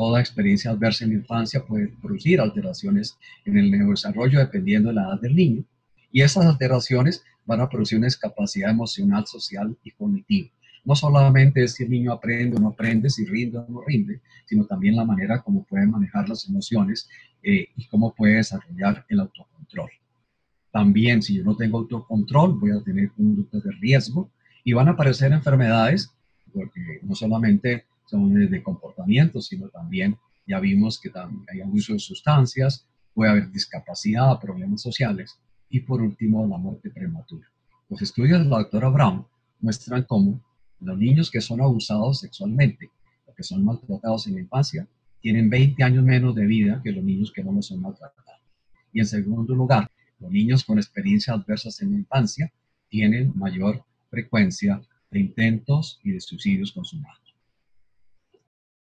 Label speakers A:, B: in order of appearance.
A: Toda experiencia adversa en la infancia puede producir alteraciones en el neurodesarrollo dependiendo de la edad del niño. Y esas alteraciones van a producir una discapacidad emocional, social y cognitiva. No solamente es si el niño aprende o no aprende, si rinde o no rinde, sino también la manera como puede manejar las emociones eh, y cómo puede desarrollar el autocontrol. También, si yo no tengo autocontrol, voy a tener conductas de riesgo y van a aparecer enfermedades, porque no solamente son de comportamiento, sino también ya vimos que también hay abuso de sustancias, puede haber discapacidad, problemas sociales y por último la muerte prematura. Los estudios de la doctora Brown muestran cómo los niños que son abusados sexualmente o que son maltratados en la infancia tienen 20 años menos de vida que los niños que no lo son maltratados. Y en segundo lugar, los niños con experiencias adversas en la infancia tienen mayor frecuencia de intentos y de suicidios consumados.